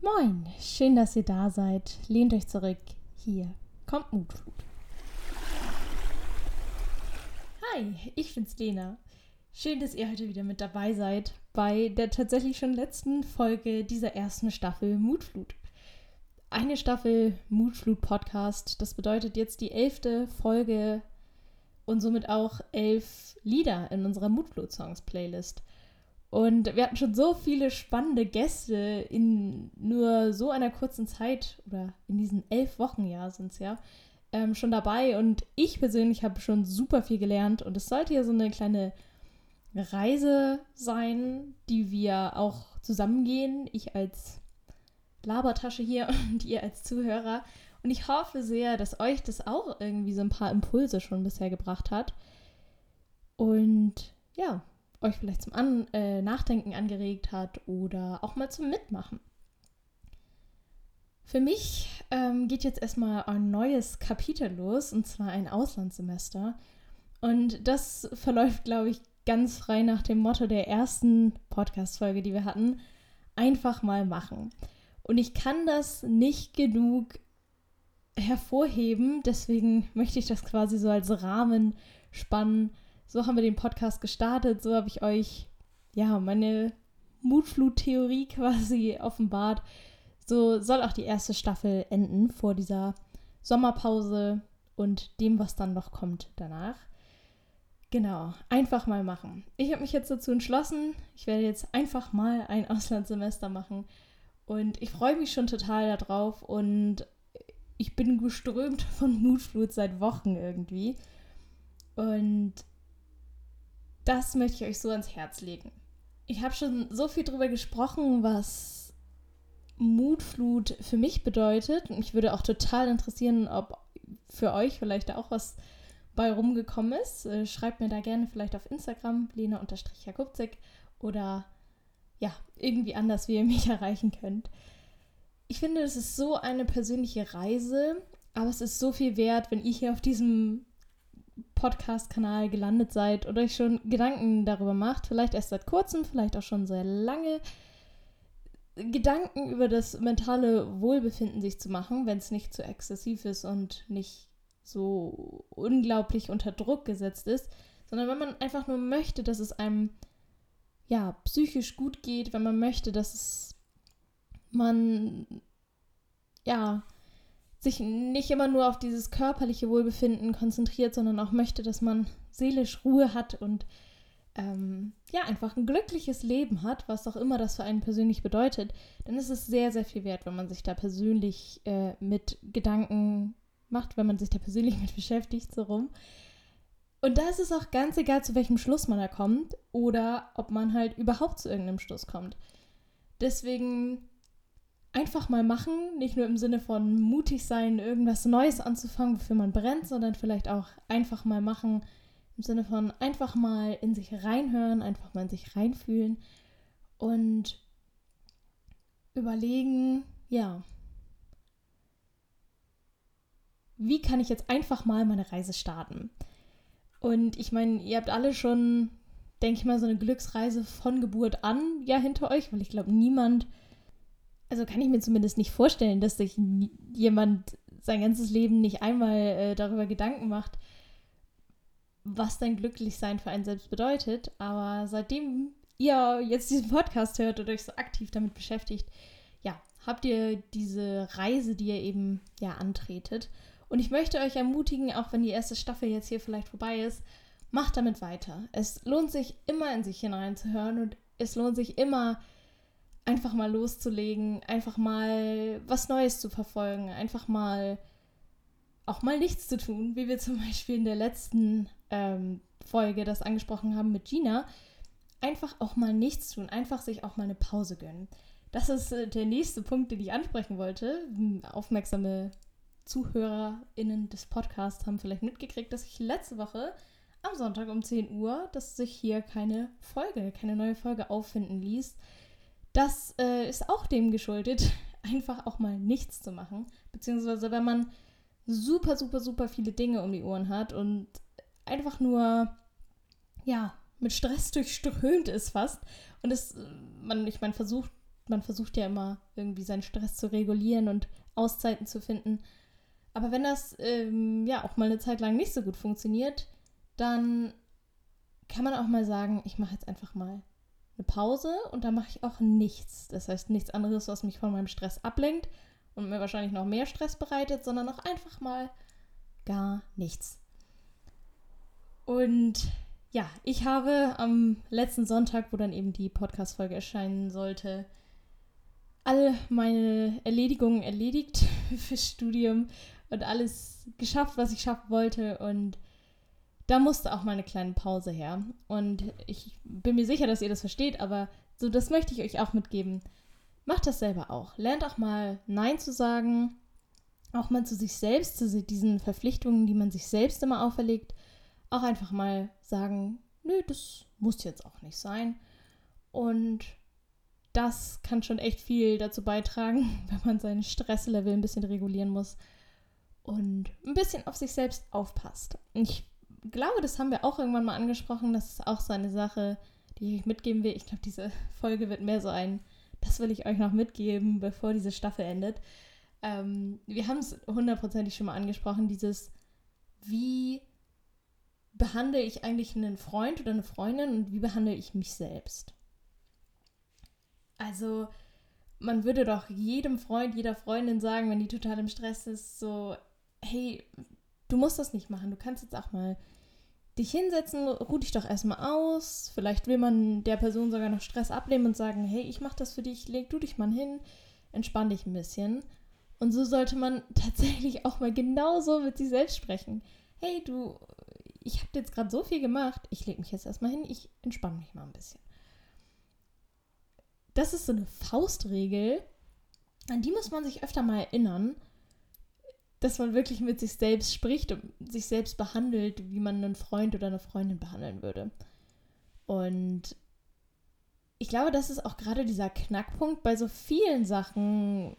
Moin, schön, dass ihr da seid. Lehnt euch zurück. Hier kommt Mutflut. Hi, ich bin's Lena. Schön, dass ihr heute wieder mit dabei seid bei der tatsächlich schon letzten Folge dieser ersten Staffel Mutflut. Eine Staffel Mutflut Podcast, das bedeutet jetzt die elfte Folge und somit auch elf Lieder in unserer Mutflut Songs Playlist. Und wir hatten schon so viele spannende Gäste in nur so einer kurzen Zeit oder in diesen elf Wochen, ja, sind es ja, ähm, schon dabei. Und ich persönlich habe schon super viel gelernt. Und es sollte ja so eine kleine Reise sein, die wir auch zusammengehen. Ich als Labertasche hier und ihr als Zuhörer. Und ich hoffe sehr, dass euch das auch irgendwie so ein paar Impulse schon bisher gebracht hat. Und ja, euch vielleicht zum An äh, Nachdenken angeregt hat oder auch mal zum Mitmachen. Für mich ähm, geht jetzt erstmal ein neues Kapitel los, und zwar ein Auslandssemester. Und das verläuft, glaube ich, ganz frei nach dem Motto der ersten Podcast-Folge, die wir hatten. Einfach mal machen. Und ich kann das nicht genug hervorheben, deswegen möchte ich das quasi so als Rahmen spannen so haben wir den Podcast gestartet, so habe ich euch ja meine Mutflut-Theorie quasi offenbart. So soll auch die erste Staffel enden vor dieser Sommerpause und dem, was dann noch kommt danach. Genau, einfach mal machen. Ich habe mich jetzt dazu entschlossen, ich werde jetzt einfach mal ein Auslandssemester machen und ich freue mich schon total darauf und ich bin geströmt von Mutflut seit Wochen irgendwie. Und das möchte ich euch so ans Herz legen. Ich habe schon so viel darüber gesprochen, was Mutflut für mich bedeutet. Und mich würde auch total interessieren, ob für euch vielleicht auch was bei rumgekommen ist. Äh, schreibt mir da gerne vielleicht auf Instagram, lena-jakubzig oder ja, irgendwie anders, wie ihr mich erreichen könnt. Ich finde, es ist so eine persönliche Reise, aber es ist so viel wert, wenn ihr hier auf diesem Podcast-Kanal gelandet seid oder euch schon Gedanken darüber macht, vielleicht erst seit kurzem, vielleicht auch schon sehr lange, Gedanken über das mentale Wohlbefinden sich zu machen, wenn es nicht zu exzessiv ist und nicht so unglaublich unter Druck gesetzt ist, sondern wenn man einfach nur möchte, dass es einem ja psychisch gut geht, wenn man möchte, dass es man ja sich nicht immer nur auf dieses körperliche Wohlbefinden konzentriert, sondern auch möchte, dass man seelisch Ruhe hat und ähm, ja, einfach ein glückliches Leben hat, was auch immer das für einen persönlich bedeutet, dann ist es sehr, sehr viel wert, wenn man sich da persönlich äh, mit Gedanken macht, wenn man sich da persönlich mit beschäftigt, so rum. Und da ist es auch ganz egal, zu welchem Schluss man da kommt oder ob man halt überhaupt zu irgendeinem Schluss kommt. Deswegen einfach mal machen, nicht nur im Sinne von mutig sein, irgendwas Neues anzufangen, wofür man brennt, sondern vielleicht auch einfach mal machen, im Sinne von einfach mal in sich reinhören, einfach mal in sich reinfühlen und überlegen, ja, wie kann ich jetzt einfach mal meine Reise starten? Und ich meine, ihr habt alle schon, denke ich mal, so eine Glücksreise von Geburt an ja hinter euch, weil ich glaube, niemand also kann ich mir zumindest nicht vorstellen, dass sich jemand sein ganzes Leben nicht einmal äh, darüber Gedanken macht, was dein Glücklichsein für einen selbst bedeutet. Aber seitdem ihr jetzt diesen Podcast hört und euch so aktiv damit beschäftigt, ja, habt ihr diese Reise, die ihr eben ja antretet. Und ich möchte euch ermutigen, auch wenn die erste Staffel jetzt hier vielleicht vorbei ist, macht damit weiter. Es lohnt sich immer in sich hineinzuhören und es lohnt sich immer, einfach mal loszulegen, einfach mal was Neues zu verfolgen, einfach mal auch mal nichts zu tun, wie wir zum Beispiel in der letzten ähm, Folge das angesprochen haben mit Gina. Einfach auch mal nichts tun, einfach sich auch mal eine Pause gönnen. Das ist äh, der nächste Punkt, den ich ansprechen wollte. Hm, aufmerksame ZuhörerInnen des Podcasts haben vielleicht mitgekriegt, dass ich letzte Woche am Sonntag um 10 Uhr, dass sich hier keine Folge, keine neue Folge auffinden ließ. Das äh, ist auch dem geschuldet, einfach auch mal nichts zu machen. Beziehungsweise wenn man super, super, super viele Dinge um die Ohren hat und einfach nur, ja, mit Stress durchströmt ist fast. Und es, man, ich meine, versucht man versucht ja immer irgendwie seinen Stress zu regulieren und Auszeiten zu finden. Aber wenn das ähm, ja auch mal eine Zeit lang nicht so gut funktioniert, dann kann man auch mal sagen, ich mache jetzt einfach mal eine Pause und da mache ich auch nichts. Das heißt nichts anderes, was mich von meinem Stress ablenkt und mir wahrscheinlich noch mehr Stress bereitet, sondern auch einfach mal gar nichts. Und ja, ich habe am letzten Sonntag, wo dann eben die Podcast-Folge erscheinen sollte, alle meine Erledigungen erledigt fürs Studium und alles geschafft, was ich schaffen wollte. Und da musste auch mal eine kleine Pause her. Und ich bin mir sicher, dass ihr das versteht, aber so, das möchte ich euch auch mitgeben. Macht das selber auch. Lernt auch mal Nein zu sagen. Auch mal zu sich selbst, zu diesen Verpflichtungen, die man sich selbst immer auferlegt. Auch einfach mal sagen, nö, das muss jetzt auch nicht sein. Und das kann schon echt viel dazu beitragen, wenn man seinen Stresslevel ein bisschen regulieren muss und ein bisschen auf sich selbst aufpasst. Ich glaube, das haben wir auch irgendwann mal angesprochen. Das ist auch so eine Sache, die ich euch mitgeben will. Ich glaube, diese Folge wird mehr so ein, das will ich euch noch mitgeben, bevor diese Staffel endet. Ähm, wir haben es hundertprozentig schon mal angesprochen, dieses, wie behandle ich eigentlich einen Freund oder eine Freundin und wie behandle ich mich selbst? Also, man würde doch jedem Freund, jeder Freundin sagen, wenn die total im Stress ist, so, hey, du musst das nicht machen. Du kannst jetzt auch mal dich hinsetzen, ruh dich doch erstmal aus. Vielleicht will man der Person sogar noch Stress abnehmen und sagen, hey, ich mach das für dich, leg du dich mal hin, entspann dich ein bisschen. Und so sollte man tatsächlich auch mal genauso mit sich selbst sprechen. Hey, du, ich habe jetzt gerade so viel gemacht, ich leg mich jetzt erstmal hin, ich entspanne mich mal ein bisschen. Das ist so eine Faustregel, an die muss man sich öfter mal erinnern dass man wirklich mit sich selbst spricht und sich selbst behandelt, wie man einen Freund oder eine Freundin behandeln würde. Und ich glaube, das ist auch gerade dieser Knackpunkt bei so vielen Sachen,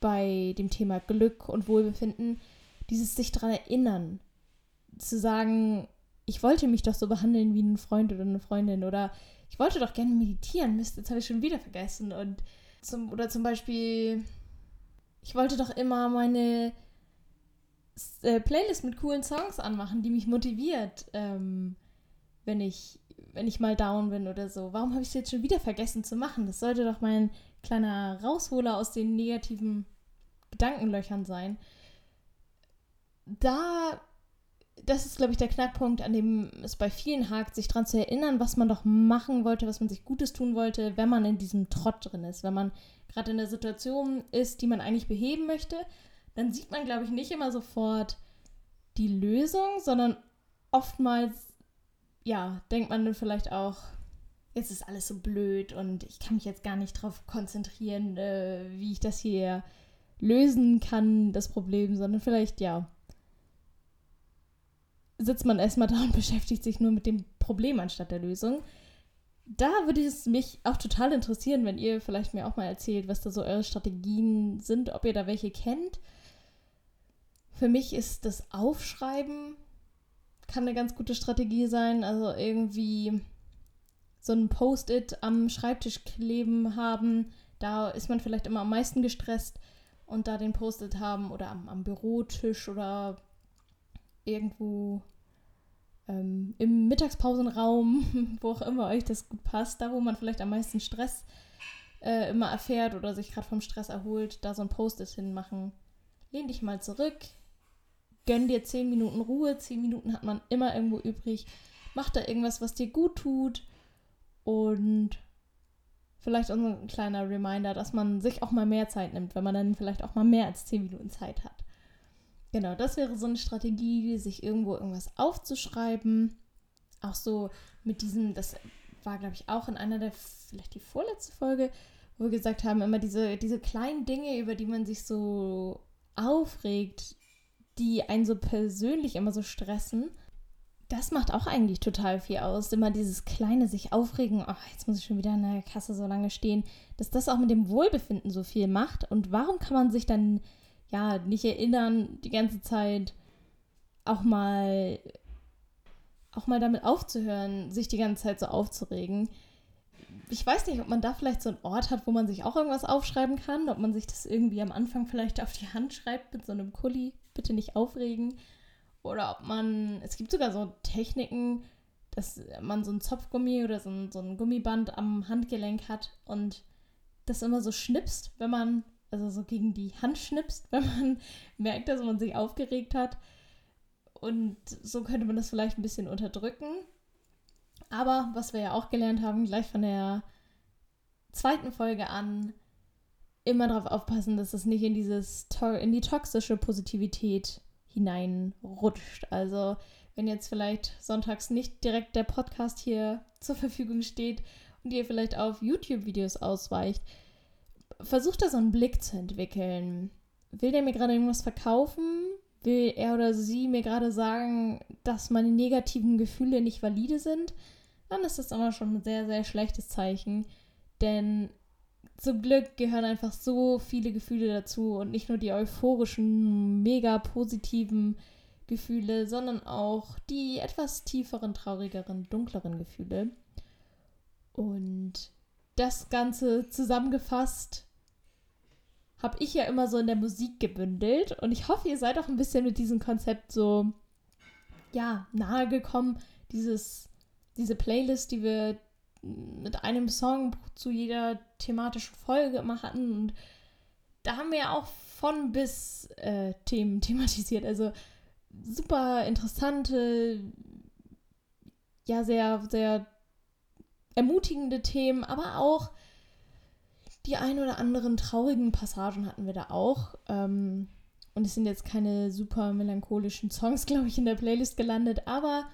bei dem Thema Glück und Wohlbefinden, dieses sich daran erinnern, zu sagen, ich wollte mich doch so behandeln wie ein Freund oder eine Freundin oder ich wollte doch gerne meditieren, Mist, jetzt habe ich schon wieder vergessen und zum, oder zum Beispiel, ich wollte doch immer meine äh, Playlist mit coolen Songs anmachen, die mich motiviert, ähm, wenn ich wenn ich mal down bin oder so. Warum habe ich es jetzt schon wieder vergessen zu machen? Das sollte doch mein kleiner Rausholer aus den negativen Gedankenlöchern sein. Da, das ist, glaube ich, der Knackpunkt, an dem es bei vielen hakt, sich daran zu erinnern, was man doch machen wollte, was man sich Gutes tun wollte, wenn man in diesem Trott drin ist, wenn man gerade in der Situation ist, die man eigentlich beheben möchte, dann sieht man, glaube ich, nicht immer sofort die Lösung, sondern oftmals, ja, denkt man dann vielleicht auch, jetzt ist alles so blöd und ich kann mich jetzt gar nicht darauf konzentrieren, äh, wie ich das hier lösen kann, das Problem, sondern vielleicht, ja, sitzt man erstmal da und beschäftigt sich nur mit dem Problem anstatt der Lösung. Da würde es mich auch total interessieren, wenn ihr vielleicht mir auch mal erzählt, was da so eure Strategien sind, ob ihr da welche kennt für mich ist das Aufschreiben kann eine ganz gute Strategie sein. Also irgendwie so ein Post-it am Schreibtisch kleben haben. Da ist man vielleicht immer am meisten gestresst und da den Post-it haben oder am, am Bürotisch oder irgendwo ähm, im Mittagspausenraum, wo auch immer euch das gut passt, da wo man vielleicht am meisten Stress äh, immer erfährt oder sich gerade vom Stress erholt, da so ein Post-it hinmachen. Lehn dich mal zurück, gönn dir zehn Minuten Ruhe. Zehn Minuten hat man immer irgendwo übrig. Mach da irgendwas, was dir gut tut. Und vielleicht auch ein kleiner Reminder, dass man sich auch mal mehr Zeit nimmt, wenn man dann vielleicht auch mal mehr als zehn Minuten Zeit hat. Genau, das wäre so eine Strategie, sich irgendwo irgendwas aufzuschreiben. Auch so mit diesem, das war, glaube ich, auch in einer der, vielleicht die vorletzte Folge, wo wir gesagt haben, immer diese, diese kleinen Dinge, über die man sich so aufregt, die einen so persönlich immer so stressen, das macht auch eigentlich total viel aus. Immer dieses kleine sich aufregen, ach, jetzt muss ich schon wieder in der Kasse so lange stehen, dass das auch mit dem Wohlbefinden so viel macht. Und warum kann man sich dann ja nicht erinnern, die ganze Zeit auch mal auch mal damit aufzuhören, sich die ganze Zeit so aufzuregen? ich weiß nicht, ob man da vielleicht so einen Ort hat, wo man sich auch irgendwas aufschreiben kann, ob man sich das irgendwie am Anfang vielleicht auf die Hand schreibt mit so einem Kuli, bitte nicht aufregen. Oder ob man, es gibt sogar so Techniken, dass man so ein Zopfgummi oder so ein, so ein Gummiband am Handgelenk hat und das immer so schnipst, wenn man, also so gegen die Hand schnipst, wenn man merkt, dass man sich aufgeregt hat. Und so könnte man das vielleicht ein bisschen unterdrücken. Aber was wir ja auch gelernt haben, gleich von der zweiten Folge an, immer darauf aufpassen, dass es nicht in dieses in die toxische Positivität hineinrutscht. Also wenn jetzt vielleicht sonntags nicht direkt der Podcast hier zur Verfügung steht und ihr vielleicht auf YouTube-Videos ausweicht, versucht da so einen Blick zu entwickeln. Will der mir gerade irgendwas verkaufen? Will er oder sie mir gerade sagen, dass meine negativen Gefühle nicht valide sind? Dann ist das immer schon ein sehr, sehr schlechtes Zeichen. Denn zum Glück gehören einfach so viele Gefühle dazu und nicht nur die euphorischen, mega positiven Gefühle, sondern auch die etwas tieferen, traurigeren, dunkleren Gefühle. Und das Ganze zusammengefasst habe ich ja immer so in der Musik gebündelt und ich hoffe, ihr seid auch ein bisschen mit diesem Konzept so ja nahe gekommen. Dieses diese Playlist, die wir mit einem Song zu jeder thematischen Folge immer hatten und da haben wir ja auch von bis äh, Themen thematisiert. Also super interessante, ja, sehr, sehr ermutigende Themen, aber auch die ein oder anderen traurigen Passagen hatten wir da auch. Ähm, und es sind jetzt keine super melancholischen Songs, glaube ich, in der Playlist gelandet, aber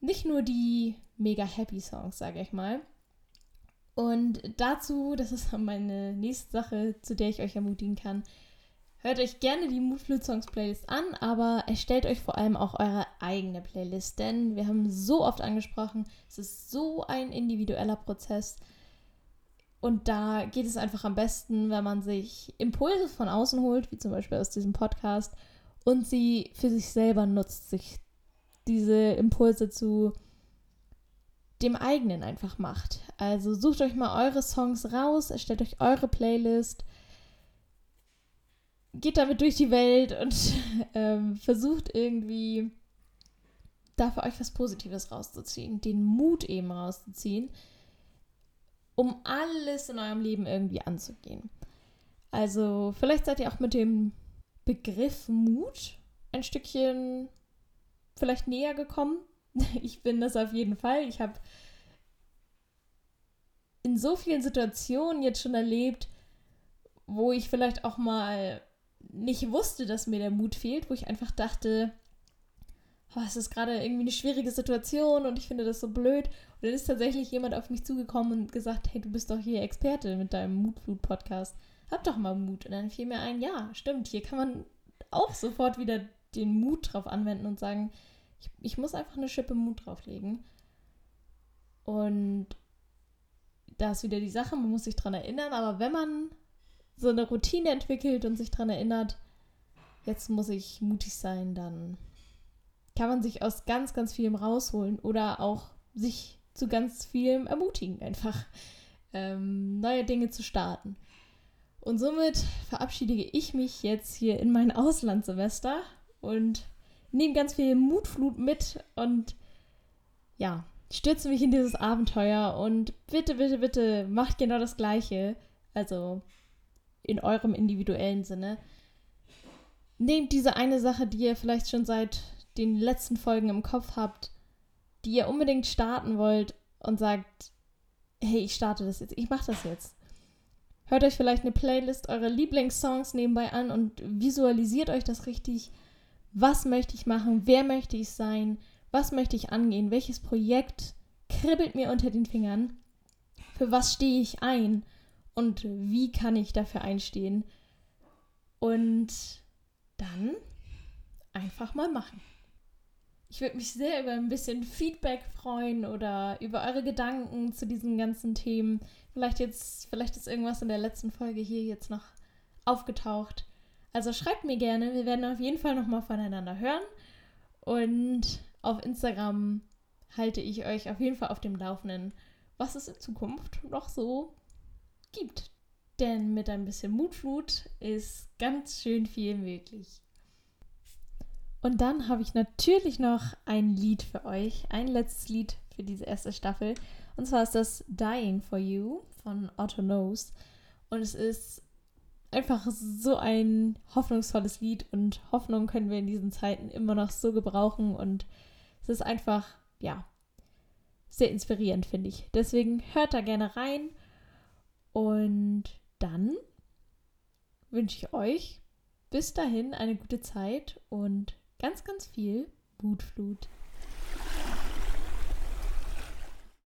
nicht nur die mega happy Songs, sage ich mal. Und dazu, das ist meine nächste Sache, zu der ich euch ermutigen kann, Hört euch gerne die Moodflute Songs Playlist an, aber erstellt euch vor allem auch eure eigene Playlist, denn wir haben so oft angesprochen, es ist so ein individueller Prozess. Und da geht es einfach am besten, wenn man sich Impulse von außen holt, wie zum Beispiel aus diesem Podcast, und sie für sich selber nutzt, sich diese Impulse zu dem eigenen einfach macht. Also sucht euch mal eure Songs raus, erstellt euch eure Playlist geht damit durch die Welt und ähm, versucht irgendwie da für euch was Positives rauszuziehen, den Mut eben rauszuziehen, um alles in eurem Leben irgendwie anzugehen. Also vielleicht seid ihr auch mit dem Begriff Mut ein Stückchen vielleicht näher gekommen. Ich bin das auf jeden Fall. Ich habe in so vielen Situationen jetzt schon erlebt, wo ich vielleicht auch mal nicht wusste, dass mir der Mut fehlt, wo ich einfach dachte, oh, es ist gerade irgendwie eine schwierige Situation und ich finde das so blöd. Und dann ist tatsächlich jemand auf mich zugekommen und gesagt, hey, du bist doch hier Experte mit deinem Mutflut-Podcast. Hab doch mal Mut. Und dann fiel mir ein, ja, stimmt, hier kann man auch sofort wieder den Mut drauf anwenden und sagen, ich, ich muss einfach eine Schippe Mut drauflegen. Und da ist wieder die Sache, man muss sich dran erinnern, aber wenn man so eine Routine entwickelt und sich daran erinnert, jetzt muss ich mutig sein, dann kann man sich aus ganz, ganz vielem rausholen oder auch sich zu ganz vielem ermutigen, einfach ähm, neue Dinge zu starten. Und somit verabschiede ich mich jetzt hier in mein Auslandssemester und nehme ganz viel Mutflut mit und ja, stürze mich in dieses Abenteuer und bitte, bitte, bitte macht genau das Gleiche. Also in eurem individuellen Sinne. Nehmt diese eine Sache, die ihr vielleicht schon seit den letzten Folgen im Kopf habt, die ihr unbedingt starten wollt und sagt, hey, ich starte das jetzt, ich mache das jetzt. Hört euch vielleicht eine Playlist eurer Lieblingssongs nebenbei an und visualisiert euch das richtig. Was möchte ich machen? Wer möchte ich sein? Was möchte ich angehen? Welches Projekt kribbelt mir unter den Fingern? Für was stehe ich ein? und wie kann ich dafür einstehen. Und dann einfach mal machen. Ich würde mich sehr über ein bisschen Feedback freuen oder über eure Gedanken zu diesen ganzen Themen. Vielleicht jetzt, vielleicht ist irgendwas in der letzten Folge hier jetzt noch aufgetaucht. Also schreibt mir gerne. Wir werden auf jeden Fall nochmal voneinander hören. Und auf Instagram halte ich euch auf jeden Fall auf dem Laufenden, was es in Zukunft noch so gibt. Denn mit ein bisschen Mutflut ist ganz schön viel möglich. Und dann habe ich natürlich noch ein Lied für euch, ein letztes Lied für diese erste Staffel. Und zwar ist das Dying for You von Otto Knows. Und es ist einfach so ein hoffnungsvolles Lied und Hoffnung können wir in diesen Zeiten immer noch so gebrauchen und es ist einfach, ja, sehr inspirierend, finde ich. Deswegen hört da gerne rein und dann wünsche ich euch bis dahin eine gute Zeit und ganz, ganz viel Mutflut.